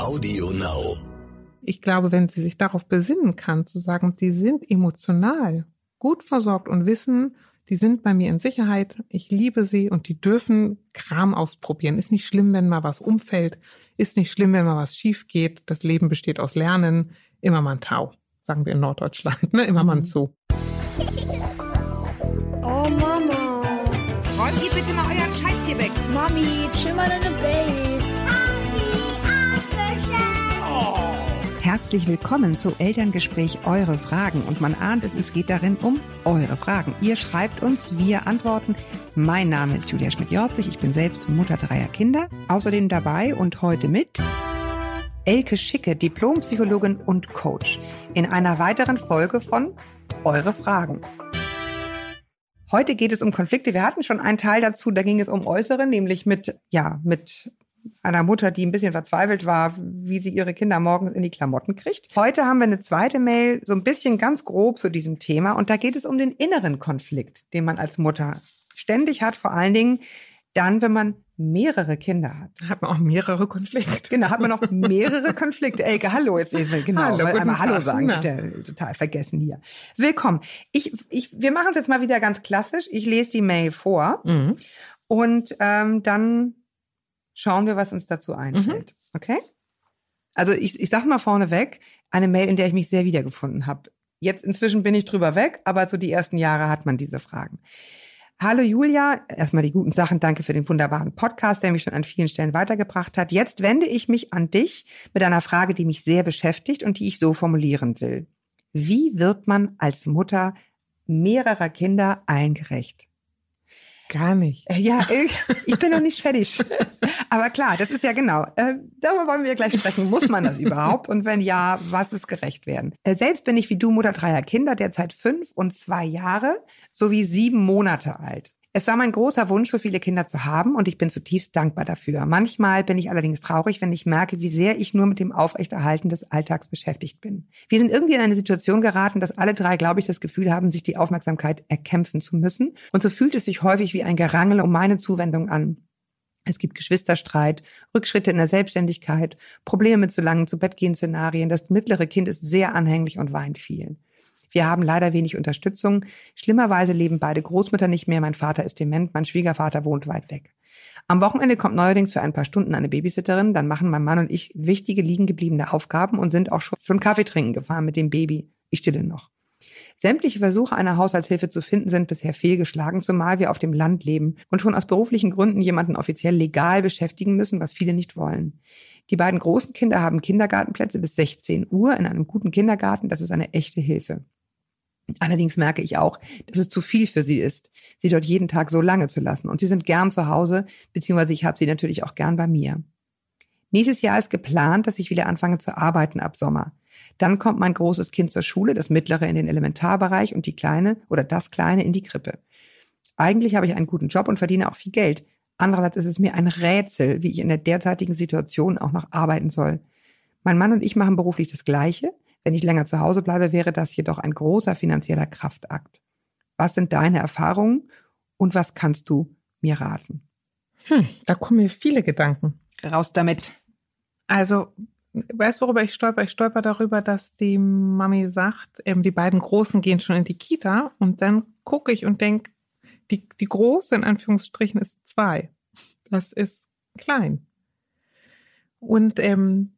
Audio Now. Ich glaube, wenn sie sich darauf besinnen kann, zu sagen, die sind emotional gut versorgt und wissen, die sind bei mir in Sicherheit, ich liebe sie und die dürfen Kram ausprobieren. Ist nicht schlimm, wenn mal was umfällt, ist nicht schlimm, wenn mal was schief geht. Das Leben besteht aus Lernen, immer mal ein Tau, sagen wir in Norddeutschland, ne? immer mal ein Zoo. Oh Mama. Räumt ihr bitte mal euren Scheiß hier weg. Mami, chill mal deine Base. Herzlich willkommen zu Elterngespräch Eure Fragen. Und man ahnt es, es geht darin um eure Fragen. Ihr schreibt uns, wir antworten. Mein Name ist Julia Schmidt-Jorzig. Ich bin selbst Mutter dreier Kinder. Außerdem dabei und heute mit Elke Schicke, Diplompsychologin und Coach. In einer weiteren Folge von Eure Fragen. Heute geht es um Konflikte. Wir hatten schon einen Teil dazu, da ging es um Äußere, nämlich mit, ja, mit einer Mutter, die ein bisschen verzweifelt war, wie sie ihre Kinder morgens in die Klamotten kriegt. Heute haben wir eine zweite Mail, so ein bisschen ganz grob zu diesem Thema. Und da geht es um den inneren Konflikt, den man als Mutter ständig hat, vor allen Dingen dann, wenn man mehrere Kinder hat. Hat man auch mehrere Konflikte. Genau, hat man noch mehrere Konflikte. Elke, hallo, jetzt genau, Hallo, einmal Hallo Tag. sagen, bitte, total vergessen hier. Willkommen. Ich, ich, wir machen es jetzt mal wieder ganz klassisch. Ich lese die Mail vor Mhm. und ähm, dann schauen wir, was uns dazu einfällt. Okay? Also ich, ich sag mal vorneweg, eine Mail, in der ich mich sehr wiedergefunden habe. Jetzt inzwischen bin ich drüber weg, aber so die ersten Jahre hat man diese Fragen. Hallo Julia, erstmal die guten Sachen, danke für den wunderbaren Podcast, der mich schon an vielen Stellen weitergebracht hat. Jetzt wende ich mich an dich mit einer Frage, die mich sehr beschäftigt und die ich so formulieren will. Wie wird man als Mutter mehrerer Kinder allen gerecht? Gar nicht. Äh, Ja, äh, ich bin noch nicht fertig. Aber klar, das ist ja genau. Äh, darüber wollen wir gleich sprechen. Muss man das überhaupt? Und wenn ja, was ist gerecht werden? Äh, selbst bin ich wie du Mutter dreier Kinder, derzeit fünf und zwei Jahre sowie sieben Monate alt. Es war mein großer Wunsch, so viele Kinder zu haben und ich bin zutiefst dankbar dafür. Manchmal bin ich allerdings traurig, wenn ich merke, wie sehr ich nur mit dem Aufrechterhalten des Alltags beschäftigt bin. Wir sind irgendwie in eine Situation geraten, dass alle drei, glaube ich, das Gefühl haben, sich die Aufmerksamkeit erkämpfen zu müssen. Und so fühlt es sich häufig wie ein Gerangel um meine Zuwendung an. Es gibt Geschwisterstreit, Rückschritte in der Selbstständigkeit, Probleme mit zu langen Zu-Bett-Gehen-Szenarien. Das mittlere Kind ist sehr anhänglich und weint viel. Wir haben leider wenig Unterstützung. Schlimmerweise leben beide Großmütter nicht mehr. Mein Vater ist dement, mein Schwiegervater wohnt weit weg. Am Wochenende kommt neuerdings für ein paar Stunden eine Babysitterin. Dann machen mein Mann und ich wichtige liegen gebliebene Aufgaben und sind auch schon, Kaffee trinken gefahren mit dem Baby. Ich stille noch. Sämtliche Versuche einer Haushaltshilfe zu finden sind bisher fehlgeschlagen, zumal wir auf dem Land leben und schon aus beruflichen Gründen jemanden offiziell legal beschäftigen müssen, was viele nicht wollen. Die beiden großen Kinder haben Kindergartenplätze bis 16 Uhr in einem guten Kindergarten. Das ist eine echte Hilfe. Allerdings merke ich auch, dass es zu viel für sie ist, sie dort jeden Tag so lange zu lassen. Und sie sind gern zu Hause, beziehungsweise ich habe sie natürlich auch gern bei mir. Nächstes Jahr ist geplant, dass ich wieder anfange zu arbeiten ab Sommer. Dann kommt mein großes Kind zur Schule, das mittlere in den Elementarbereich und die kleine oder das kleine in die Krippe. Eigentlich habe ich einen guten Job und verdiene auch viel Geld. Andererseits ist es mir ein Rätsel, wie ich in der derzeitigen Situation auch noch arbeiten soll. Mein Mann und ich machen beruflich das Gleiche. Wenn ich länger zu Hause bleibe, wäre das jedoch ein großer finanzieller Kraftakt. Was sind deine Erfahrungen und was kannst du mir raten? Hm, da kommen mir viele Gedanken. Raus damit. Also, weißt du, worüber ich stolper? Ich stolper darüber, dass die Mami sagt, ähm, die beiden Großen gehen schon in die Kita und dann gucke ich und denk, die, die Große in Anführungsstrichen ist zwei. Das ist klein. Und ähm,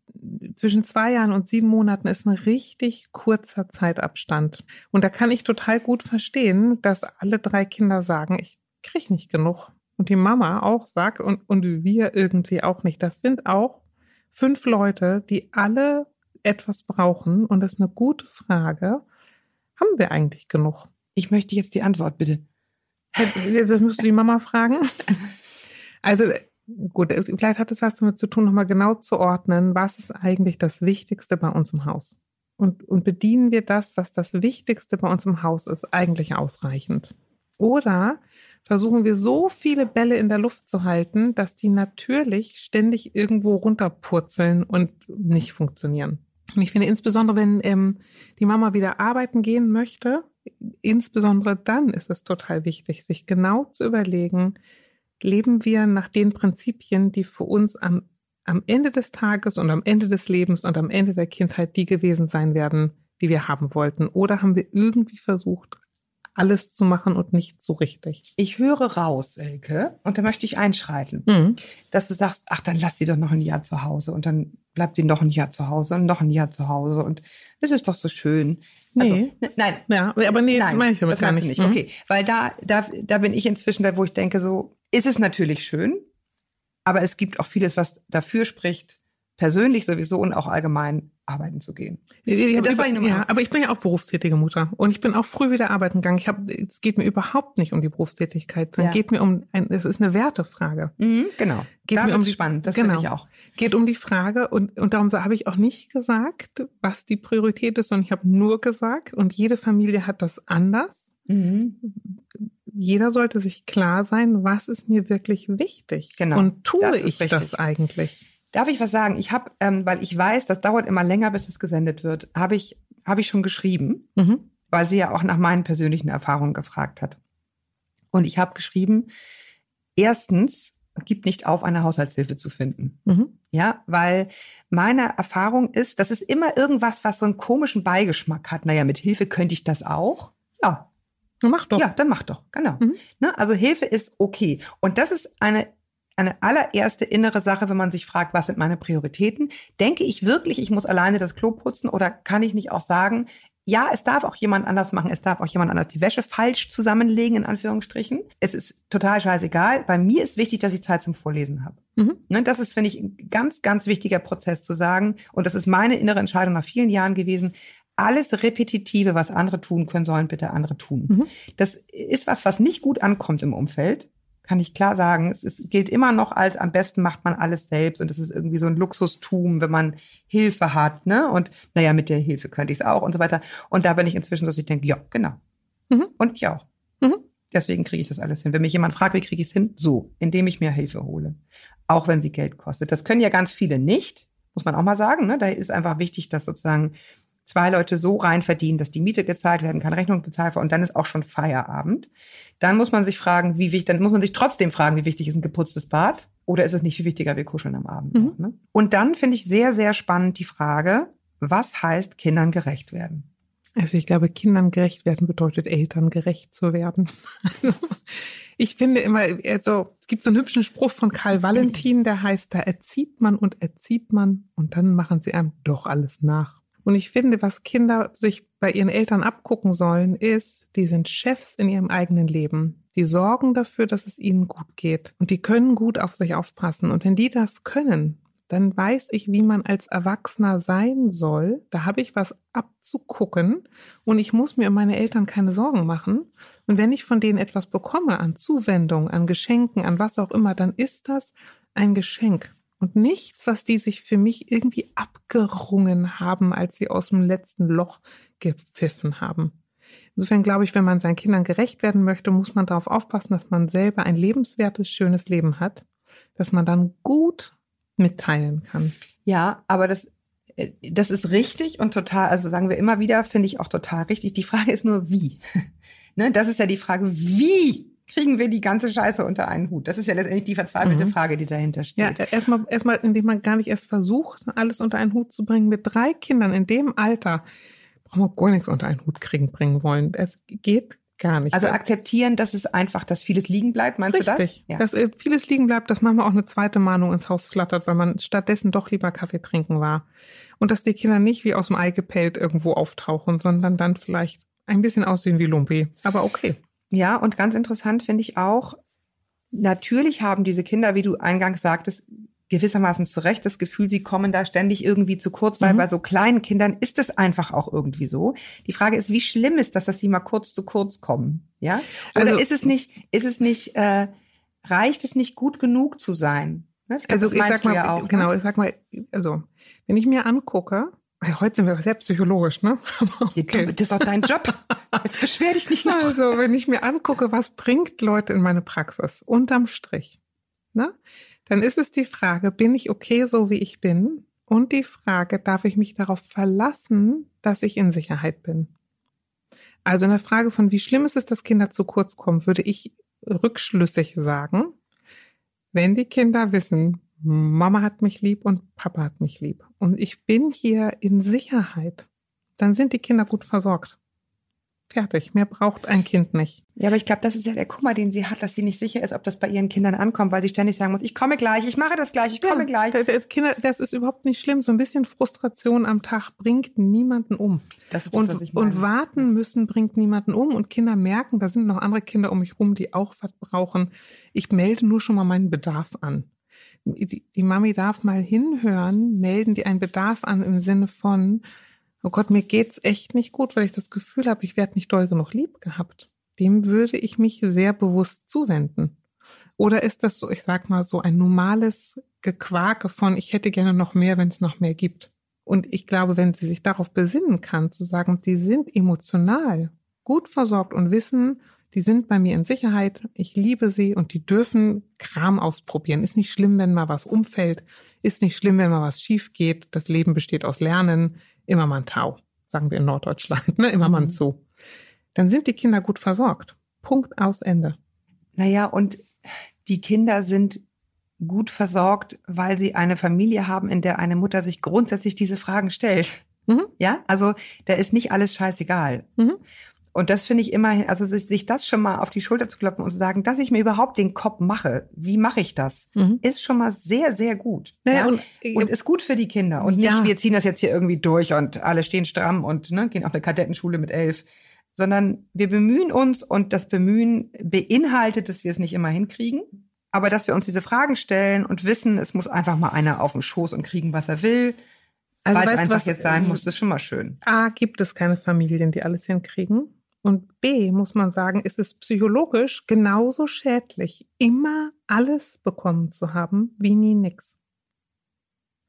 zwischen zwei Jahren und sieben Monaten ist ein richtig kurzer Zeitabstand. Und da kann ich total gut verstehen, dass alle drei Kinder sagen, ich krieg nicht genug. Und die Mama auch sagt und, und wir irgendwie auch nicht. Das sind auch fünf Leute, die alle etwas brauchen. Und das ist eine gute Frage. Haben wir eigentlich genug? Ich möchte jetzt die Antwort, bitte. Das musst du die Mama fragen. Also gut, vielleicht hat es was damit zu tun, nochmal genau zu ordnen, was ist eigentlich das Wichtigste bei uns im Haus? Und, und bedienen wir das, was das Wichtigste bei uns im Haus ist, eigentlich ausreichend? Oder versuchen wir so viele Bälle in der Luft zu halten, dass die natürlich ständig irgendwo runterpurzeln und nicht funktionieren? Und ich finde insbesondere, wenn ähm, die Mama wieder arbeiten gehen möchte, insbesondere dann ist es total wichtig, sich genau zu überlegen, leben wir nach den Prinzipien, die für uns am am Ende des Tages und am Ende des Lebens und am Ende der Kindheit die gewesen sein werden, die wir haben wollten? Oder haben wir irgendwie versucht, alles zu machen und nicht so richtig? Ich höre raus, Elke, und da möchte ich einschreiten, Mhm. dass du sagst, ach, dann lass sie doch noch ein Jahr zu Hause und dann bleibt sie noch ein Jahr zu Hause und noch ein Jahr zu Hause und das ist doch so schön. Also, Nee. nein, Ja, aber nee, das Nein, meine ich damit das gar nicht. du Mhm. Okay, weil da, da, da bin ich inzwischen da, wo ich denke, so ist es natürlich schön, aber es gibt auch vieles, was dafür spricht, persönlich sowieso und auch allgemein arbeiten zu gehen. Ja, ja, Das aber, war ich nur mal- ja, aber ich bin ja auch berufstätige Mutter und ich bin auch früh wieder arbeiten gegangen. Ich habe, es geht mir überhaupt nicht um die Berufstätigkeit, sondern Ja. geht mir um, ein, es ist eine Wertefrage. Mhm, genau. Geht da mir um die- spannend, das genau. finde ich auch. Geht um die Frage und, und darum habe ich auch nicht gesagt, was die Priorität ist, sondern ich habe nur gesagt und jede Familie hat das anders. Mhm. Jeder sollte sich klar sein, was ist mir wirklich wichtig Genau, und tue das ich ist das eigentlich? Darf ich was sagen? Ich habe, ähm, weil ich weiß, das dauert immer länger, bis es gesendet wird, habe ich, habe ich schon geschrieben, Mhm. weil sie ja auch nach meinen persönlichen Erfahrungen gefragt hat. Und ich habe geschrieben, erstens, gib nicht auf, eine Haushaltshilfe zu finden. Mhm. Ja, weil meine Erfahrung ist, das ist immer irgendwas, was so einen komischen Beigeschmack hat. Naja, mit Hilfe könnte ich das auch. Ja, Na, Mach doch. ja, dann mach doch, genau. Mhm. Ne? Also Hilfe ist okay. Und das ist eine, eine allererste innere Sache, wenn man sich fragt, was sind meine Prioritäten? Denke ich wirklich, ich muss alleine das Klo putzen oder kann ich nicht auch sagen, ja, es darf auch jemand anders machen, es darf auch jemand anders die Wäsche falsch zusammenlegen, in Anführungsstrichen. Es ist total scheißegal. Bei mir ist wichtig, dass ich Zeit zum Vorlesen habe. Mhm. Ne, das ist, finde ich, ein ganz, ganz wichtiger Prozess zu sagen. Und das ist meine innere Entscheidung nach vielen Jahren gewesen. Alles Repetitive, was andere tun können, sollen bitte andere tun. Mhm. Das ist was, was nicht gut ankommt im Umfeld. Kann ich klar sagen. Es ist, gilt immer noch als, am besten macht man alles selbst. Und es ist irgendwie so ein Luxustum, wenn man Hilfe hat, ne? Und naja, mit der Hilfe könnte ich es auch und so weiter. Und da bin ich inzwischen so, dass ich denke, ja, genau. Mhm. Und ich auch. Mhm. Deswegen kriege ich das alles hin. Wenn mich jemand fragt, wie kriege ich es hin? So, indem ich mir Hilfe hole. Auch wenn sie Geld kostet. Das können ja ganz viele nicht, muss man auch mal sagen. Ne? Da ist einfach wichtig, dass sozusagen zwei Leute so rein verdienen, dass die Miete gezahlt werden kann, Rechnung bezahlt wird und dann ist auch schon Feierabend. Dann muss man sich fragen, wie wichtig, dann muss man sich trotzdem fragen, wie wichtig ist ein geputztes Bad oder ist es nicht viel wichtiger, wir kuscheln am Abend. Mhm. Ne? Und dann finde ich sehr, sehr spannend die Frage, was heißt Kindern gerecht werden? Also ich glaube, Kindern gerecht werden bedeutet, Eltern gerecht zu werden. ich finde immer, also es gibt so einen hübschen Spruch von Karl Valentin, der heißt, da erzieht man und erzieht man und dann machen sie einem doch alles nach. Und ich finde, was Kinder sich bei ihren Eltern abgucken sollen, ist, die sind Chefs in ihrem eigenen Leben. Die sorgen dafür, dass es ihnen gut geht. Und die können gut auf sich aufpassen. Und wenn die das können, dann weiß ich, wie man als Erwachsener sein soll. Da habe ich was abzugucken und ich muss mir um meine Eltern keine Sorgen machen. Und wenn ich von denen etwas bekomme an Zuwendung, an Geschenken, an was auch immer, dann ist das ein Geschenk und nichts, was die sich für mich irgendwie abgerungen haben, als sie aus dem letzten Loch gepfiffen haben. Insofern glaube ich, wenn man seinen Kindern gerecht werden möchte, muss man darauf aufpassen, dass man selber ein lebenswertes, schönes Leben hat, dass man dann gut mitteilen kann. Ja, aber das, äh, das ist richtig und total, also sagen wir immer wieder, finde ich auch total richtig. Die Frage ist nur, wie. ne, das ist ja die Frage, wie kriegen wir die ganze Scheiße unter einen Hut? Das ist ja letztendlich die verzweifelte Mhm. Frage, die dahinter Ja, steht. erstmal, erstmal, indem man gar nicht erst versucht, alles unter einen Hut zu bringen. Mit drei Kindern in dem Alter braucht man gar nichts unter einen Hut kriegen, bringen wollen. Es geht gar nicht. Also akzeptieren, dass es einfach, dass vieles liegen bleibt, meinst du Richtig. das? Ja. Dass äh, vieles liegen bleibt, dass manchmal auch eine zweite Mahnung ins Haus flattert, weil man stattdessen doch lieber Kaffee trinken war. Und dass die Kinder nicht wie aus dem Ei gepellt irgendwo auftauchen, sondern dann vielleicht ein bisschen aussehen wie Lumpi. Aber okay. Ja, und ganz interessant finde ich auch, natürlich haben diese Kinder, wie du eingangs sagtest, gewissermaßen zu Recht das Gefühl, sie kommen da ständig irgendwie zu kurz, weil Mhm. bei so kleinen Kindern ist es einfach auch irgendwie so. Die Frage ist, wie schlimm ist das, dass sie mal kurz zu kurz kommen? Ja? Oder Also- ist es nicht, ist es nicht, äh, reicht es nicht gut genug zu sein? Ne? Also das ich sag mal, ja auch, genau, Ne? ich sag mal, also wenn ich mir angucke, weil heute sind wir sehr psychologisch, ne? Okay. das ist doch dein Job. Jetzt beschwer dich nicht noch. Also, wenn ich mir angucke, was bringt Leute in meine Praxis, unterm Strich, ne? Dann ist es die Frage, bin ich okay so wie ich bin? Und die Frage, darf ich mich darauf verlassen, dass ich in Sicherheit bin? Also in der Frage von, wie schlimm ist es, dass Kinder zu kurz kommen, würde ich rückschlüssig sagen, wenn die Kinder wissen, Mama hat mich lieb und Papa hat mich lieb. Und ich bin hier in Sicherheit. Dann sind die Kinder gut versorgt. Fertig. Mehr braucht ein Kind nicht. Ja, aber ich glaube, das ist ja der Kummer, den sie hat, dass sie nicht sicher ist, ob das bei ihren Kindern ankommt, weil sie ständig sagen muss, ich komme gleich, ich mache das gleich, ich komme gleich. d- d- Kinder, das ist überhaupt nicht schlimm. So ein bisschen Frustration am Tag bringt niemanden um. Das ist das, was Und, ich meine. und warten müssen bringt niemanden um. Und Kinder merken, da sind noch andere Kinder um mich rum, die auch was brauchen. Ich melde nur schon mal meinen Bedarf an. Die, die Mami darf mal hinhören, melden die einen Bedarf an im Sinne von, oh Gott, mir geht's echt nicht gut, weil ich das Gefühl habe, ich werde nicht doll genug lieb gehabt. Dem würde ich mich sehr bewusst zuwenden. Oder ist das so, ich sag mal so ein normales Gequake von, ich hätte gerne noch mehr, wenn es noch mehr gibt. Und ich glaube, wenn sie sich darauf besinnen kann, zu sagen, die sind emotional gut versorgt und wissen, die sind bei mir in Sicherheit, ich liebe sie und die dürfen Kram ausprobieren. Ist nicht schlimm, wenn mal was umfällt, ist nicht schlimm, wenn mal was schief geht. Das Leben besteht aus Lernen, immer mal ein Tau, sagen wir in Norddeutschland, ne? immer mal ein Mhm. Zoo. Dann sind die Kinder gut versorgt. Punkt aus Ende. Naja, und die Kinder sind gut versorgt, weil sie eine Familie haben, in der eine Mutter sich grundsätzlich diese Fragen stellt. Mhm. Ja, also da ist nicht alles scheißegal. Mhm. Und das finde ich immer, also sich, sich das schon mal auf die Schulter zu klopfen und zu sagen, dass ich mir überhaupt den Kopf mache, wie mache ich das, Mhm. ist schon mal sehr, sehr gut. Naja, ja? und, und ist gut für die Kinder. Und Ja. nicht, wir ziehen das jetzt hier irgendwie durch und alle stehen stramm und ne, gehen auf eine Kadettenschule mit elf. Sondern wir bemühen uns und das Bemühen beinhaltet, dass wir es nicht immer hinkriegen. Aber dass wir uns diese Fragen stellen und wissen, es muss einfach mal einer auf den Schoß und kriegen, was er will, also weil es einfach was, jetzt sein ähm, muss, ist schon mal schön. A, gibt es keine Familien, die alles hinkriegen. Und B, muss man sagen, ist es psychologisch genauso schädlich, immer alles bekommen zu haben, wie nie nix.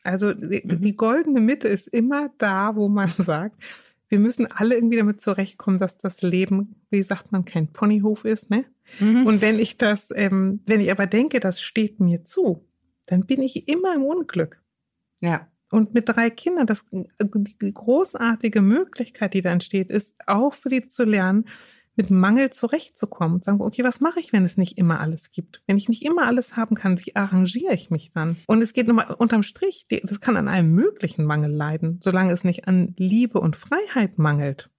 Also die, Mhm. die goldene Mitte ist immer da, wo man sagt, wir müssen alle irgendwie damit zurechtkommen, dass das Leben, wie sagt man, kein Ponyhof ist, ne? Mhm. Und wenn ich das, ähm, wenn ich aber denke, das steht mir zu, dann bin ich immer im Unglück. ja. Und mit drei Kindern, das, die großartige Möglichkeit, die da entsteht, ist auch für die zu lernen, mit Mangel zurechtzukommen. Und sagen, okay, was mache ich, wenn es nicht immer alles gibt? Wenn ich nicht immer alles haben kann, wie arrangiere ich mich dann? Und es geht nochmal unterm Strich, das kann an einem möglichen Mangel leiden, solange es nicht an Liebe und Freiheit mangelt.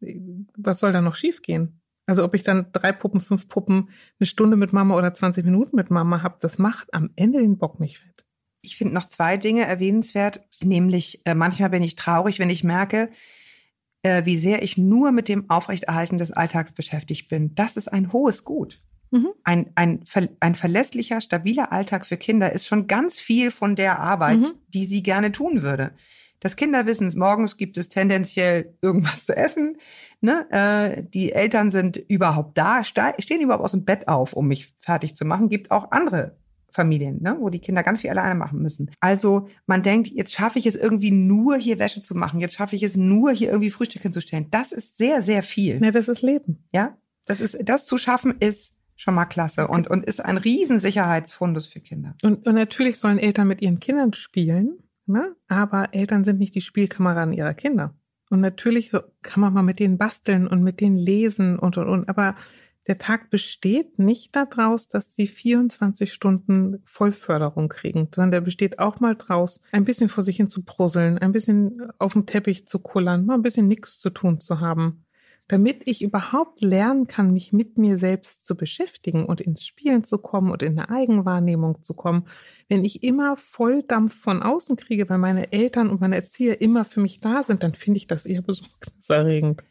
Was soll da noch schiefgehen? Also ob ich dann drei Puppen, fünf Puppen, eine Stunde mit Mama oder 20 Minuten mit Mama habe, das macht am Ende den Bock nicht fett. Ich finde noch zwei Dinge erwähnenswert, nämlich äh, manchmal bin ich traurig, wenn ich merke, äh, wie sehr ich nur mit dem Aufrechterhalten des Alltags beschäftigt bin. Das ist ein hohes Gut. Mhm. Ein, ein, ein verlässlicher, stabiler Alltag für Kinder ist schon ganz viel von der Arbeit, Mhm. die sie gerne tun würde. Das Kinder wissen, morgens gibt es tendenziell irgendwas zu essen. Ne? Äh, die Eltern sind überhaupt da, ste- stehen überhaupt aus dem Bett auf, um mich fertig zu machen. Gibt auch andere Familien, ne? wo die Kinder ganz viel alleine machen müssen. Also man denkt, jetzt schaffe ich es irgendwie nur hier Wäsche zu machen, jetzt schaffe ich es nur hier irgendwie Frühstück hinzustellen. Das ist sehr, sehr viel. Ja, das ist Leben. Ja, das ist, das zu schaffen ist schon mal klasse und, und ist ein riesen Sicherheitsfundus für Kinder. Und, und natürlich sollen Eltern mit ihren Kindern spielen, ne? aber Eltern sind nicht die Spielkameraden ihrer Kinder. Und natürlich so kann man mal mit denen basteln und mit denen lesen und, und, und. Aber der Tag besteht nicht daraus, dass sie 24 Stunden Vollförderung kriegen, sondern der besteht auch mal draus, ein bisschen vor sich hin zu brusseln, ein bisschen auf dem Teppich zu kullern, mal ein bisschen nichts zu tun zu haben damit ich überhaupt lernen kann, mich mit mir selbst zu beschäftigen und ins Spielen zu kommen und in eine Eigenwahrnehmung zu kommen, wenn ich immer Volldampf von außen kriege, weil meine Eltern und meine Erzieher immer für mich da sind, dann finde ich das eher besorgniserregend.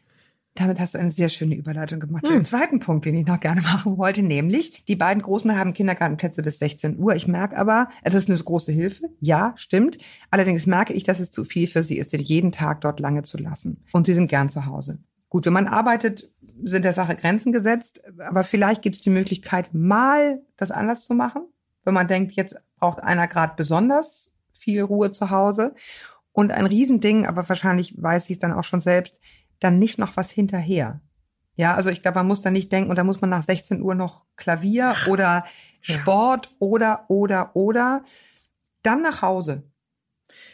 Damit hast du eine sehr schöne Überleitung gemacht Hm. dem zweiten Punkt, den ich noch gerne machen wollte, nämlich die beiden Großen haben Kindergartenplätze bis 16 Uhr. Ich merke aber, es ist eine große Hilfe. Ja, stimmt. Allerdings merke ich, dass es zu viel für sie ist, den jeden Tag dort lange zu lassen. Und sie sind gern zu Hause. Gut, wenn man arbeitet, sind der Sache Grenzen gesetzt. Aber vielleicht gibt es die Möglichkeit, mal das anders zu machen. Wenn man denkt, jetzt braucht einer gerade besonders viel Ruhe zu Hause. Und ein Riesending, aber wahrscheinlich weiß ich es dann auch schon selbst, dann nicht noch was hinterher. Ja, also ich glaube, man muss da nicht denken, und da muss man nach 16 Uhr noch Klavier oder ja. Sport oder, oder, oder. Dann nach Hause.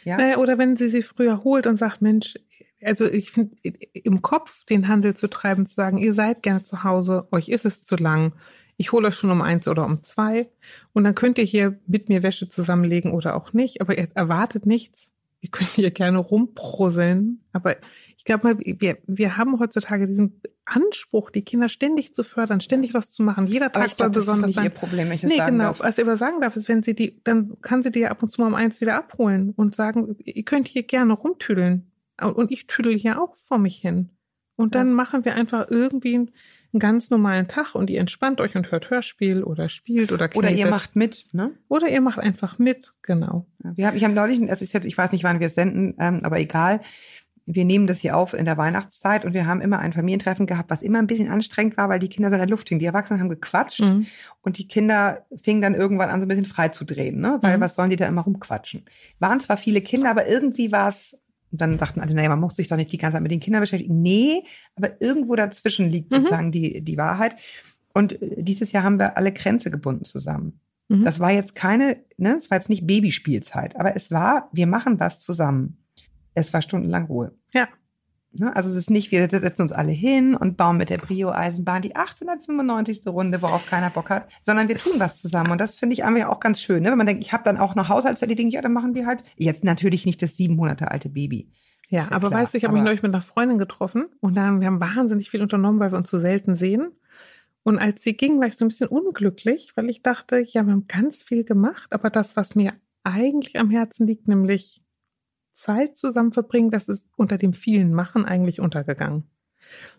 Ja. Naja, oder wenn sie sie früher holt und sagt, Mensch, also ich finde, im Kopf den Handel zu treiben, zu sagen, ihr seid gerne zu Hause, euch ist es zu lang, Ich hole euch schon um eins oder um zwei. Und dann könnt ihr hier mit mir Wäsche zusammenlegen oder auch nicht. Aber ihr erwartet nichts. Ihr könnt hier gerne rumprusseln. Aber ich glaube mal, wir, wir haben heutzutage diesen Anspruch, die Kinder ständig zu fördern, ständig was zu machen. Jeder Tag soll das ist besonders nicht sein. ihr Problem, wenn ich das Nee, sagen genau. darf. Was ich aber sagen darf, ist, wenn sie die, dann kann sie die ja ab und zu mal um eins wieder abholen und sagen, ihr könnt hier gerne rumtüdeln. Und ich tüdel hier auch vor mich hin. Und dann Ja. machen wir einfach irgendwie einen, einen ganz normalen Tag und ihr entspannt euch und hört Hörspiel oder spielt oder Oder ihr knetet. macht mit, ne? Oder ihr macht einfach mit, genau. Wir haben, ich habe neulich, es ist jetzt, ich weiß nicht, wann wir es senden, ähm, aber egal. Wir nehmen das hier auf in der Weihnachtszeit und wir haben immer ein Familientreffen gehabt, was immer ein bisschen anstrengend war, weil die Kinder so in der Luft hingen. Die Erwachsenen haben gequatscht Mhm. und die Kinder fingen dann irgendwann an, so ein bisschen frei zu drehen, ne? Weil Mhm. was sollen die da immer rumquatschen? Waren zwar viele Kinder, aber irgendwie war es, dann dachten alle, naja, man muss sich doch nicht die ganze Zeit mit den Kindern beschäftigen. Nee, aber irgendwo dazwischen liegt Mhm. sozusagen die, die Wahrheit. Und äh, dieses Jahr haben wir alle Grenze gebunden zusammen. Mhm. Das war jetzt keine, ne, es war jetzt nicht Babyspielzeit, aber es war, wir machen was zusammen. Es war stundenlang Ruhe. Ja. Ne, also es ist nicht, wir setzen uns alle hin und bauen mit der Brio-Eisenbahn die 895. Runde, worauf keiner Bock hat, sondern wir tun was zusammen. Und das finde ich einfach auch ganz schön, ne? wenn man denkt, ich habe dann auch noch Haushaltserledigung, ja, dann machen wir halt jetzt natürlich nicht das sieben Monate alte Baby. Ja, ja aber klar, weißt du, ich habe mich neulich mit einer Freundin getroffen und dann, wir haben wahnsinnig viel unternommen, weil wir uns so selten sehen. Und als sie ging, war ich so ein bisschen unglücklich, weil ich dachte, ja, wir haben ganz viel gemacht, aber das, was mir eigentlich am Herzen liegt, nämlich Zeit zusammen verbringen, das ist unter dem vielen Machen eigentlich untergegangen.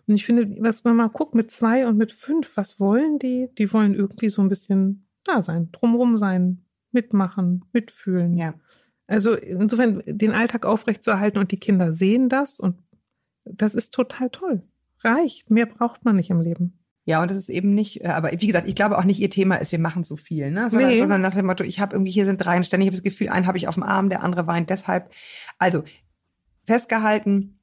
Und ich finde, was man mal guckt mit zwei und mit fünf, was wollen die? Die wollen irgendwie so ein bisschen da sein, drumrum sein, mitmachen, mitfühlen. Ja. Also insofern den Alltag aufrechtzuerhalten und die Kinder sehen das und das ist total toll. Reicht. Mehr braucht man nicht im Leben. Ja, und das ist eben nicht, äh, aber wie gesagt, ich glaube auch nicht ihr Thema ist, wir machen so viel, ne? Sondern, Nee. sondern nach dem Motto, ich habe irgendwie, hier sind drei und ständig habe ich das Gefühl, einen habe ich auf dem Arm, der andere weint deshalb. Also, festgehalten,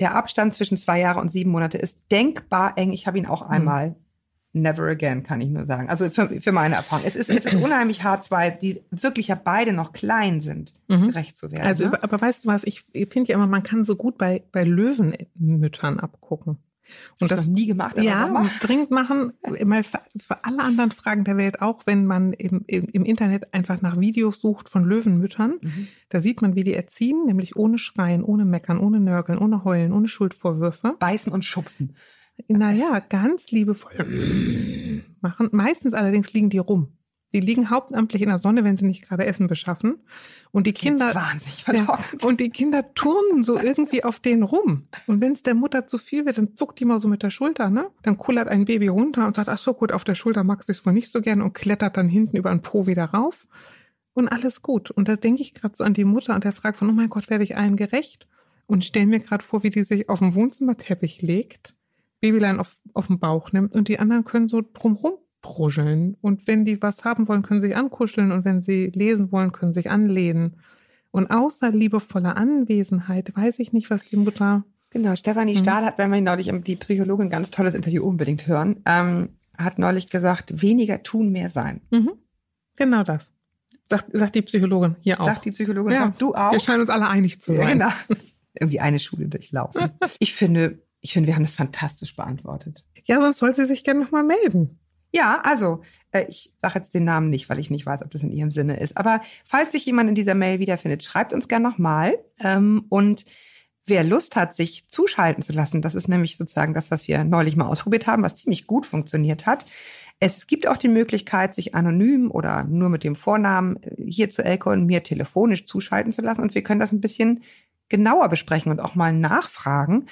der Abstand zwischen zwei Jahre und sieben Monate ist denkbar eng. Ich habe ihn auch einmal. Never again, kann ich nur sagen. Also für, für meine Erfahrung. Es ist, es ist unheimlich hart, zwei, die wirklich ja beide noch klein sind, Mhm. gerecht zu werden. Also, ne? aber weißt du was, ich, ich finde ja immer, man kann so gut bei, bei Löwenmüttern abgucken. Und das das nie gemacht, ja, dringend machen, mal für, für alle anderen Fragen der Welt auch, wenn man im, im, im Internet einfach nach Videos sucht von Löwenmüttern, Mhm. da sieht man, wie die erziehen, nämlich ohne Schreien, ohne Meckern, ohne Nörgeln, ohne Heulen, ohne Schuldvorwürfe. Beißen und schubsen. Naja, ganz liebevoll machen. Meistens allerdings liegen die rum. Die liegen hauptamtlich in der Sonne, wenn sie nicht gerade Essen beschaffen. Und die Kinder, Wahnsinnig ja, verlockend. und die Kinder turnen so irgendwie auf denen rum. Und wenn es der Mutter zu viel wird, dann zuckt die mal so mit der Schulter, ne? Dann kullert ein Baby runter und sagt, ach so gut, auf der Schulter mag sie es wohl nicht so gern und klettert dann hinten über den Po wieder rauf. Und alles gut. Und da denke ich gerade so an die Mutter und der fragt von, oh mein Gott, werde ich allen gerecht? Und stell mir gerade vor, wie die sich auf dem Wohnzimmerteppich legt, Babylein auf, auf den Bauch nimmt und die anderen können so drumrum bruscheln. Und wenn die was haben wollen, können sie sich ankuscheln und wenn sie lesen wollen, können sie sich anlehnen. Und außer liebevoller Anwesenheit weiß ich nicht, was die Mutter. Genau, Stefanie Mhm. Stahl hat, wenn wir neulich die Psychologin, ganz tolles Interview unbedingt hören, ähm, hat neulich gesagt, weniger tun, mehr sein. Mhm. Genau das. Sagt, sagt die Psychologin hier auch. Sagt die Psychologin, Ja. sagt du auch. Wir scheinen uns alle einig zu Ja, sein. genau. Irgendwie eine Schule durchlaufen. ich finde, ich finde, wir haben das fantastisch beantwortet. Ja, sonst soll sie sich gerne nochmal melden. Ja, also, äh, ich sage jetzt den Namen nicht, weil ich nicht weiß, ob das in ihrem Sinne ist. Aber falls sich jemand in dieser Mail wiederfindet, schreibt uns gerne nochmal. Ähm, und wer Lust hat, sich zuschalten zu lassen, das ist nämlich sozusagen das, was wir neulich mal ausprobiert haben, was ziemlich gut funktioniert hat. Es gibt auch die Möglichkeit, sich anonym oder nur mit dem Vornamen äh, hier zu Elke und mir telefonisch zuschalten zu lassen. Und wir können das ein bisschen genauer besprechen und auch mal nachfragen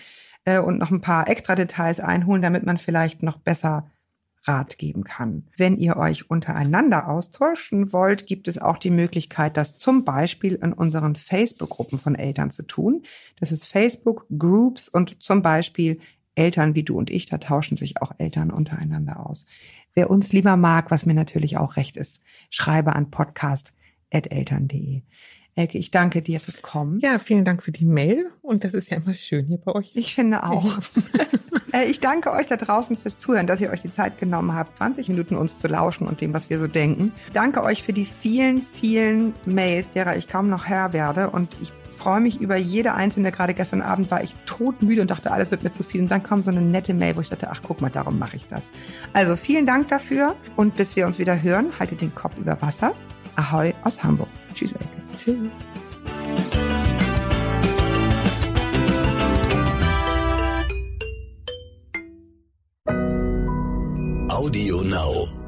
äh, und noch ein paar extra Details einholen, damit man vielleicht noch besser Rat geben kann. Wenn ihr euch untereinander austauschen wollt, gibt es auch die Möglichkeit, das zum Beispiel in unseren Facebook-Gruppen von Eltern zu tun. Das ist Facebook Groups und zum Beispiel Eltern wie du und ich, da tauschen sich auch Eltern untereinander aus. Wer uns lieber mag, was mir natürlich auch recht ist, schreibe an podcast.eltern.de. Elke, ich danke dir fürs Kommen. Ja, vielen Dank für die Mail. Und das ist ja immer schön hier bei euch. Ich finde auch. Äh, ich danke euch da draußen fürs Zuhören, dass ihr euch die Zeit genommen habt, 20 Minuten uns zu lauschen und dem, was wir so denken. Danke euch für die vielen, vielen Mails, derer ich kaum noch Herr werde. Und ich freue mich über jede einzelne. Gerade gestern Abend war ich todmüde und dachte, alles wird mir zu viel. Und dann kam so eine nette Mail, wo ich dachte, ach guck mal, darum mache ich das. Also vielen Dank dafür und bis wir uns wieder hören, haltet den Kopf über Wasser. Ahoi aus Hamburg. Tschüss, Elke. Tschüss. Now.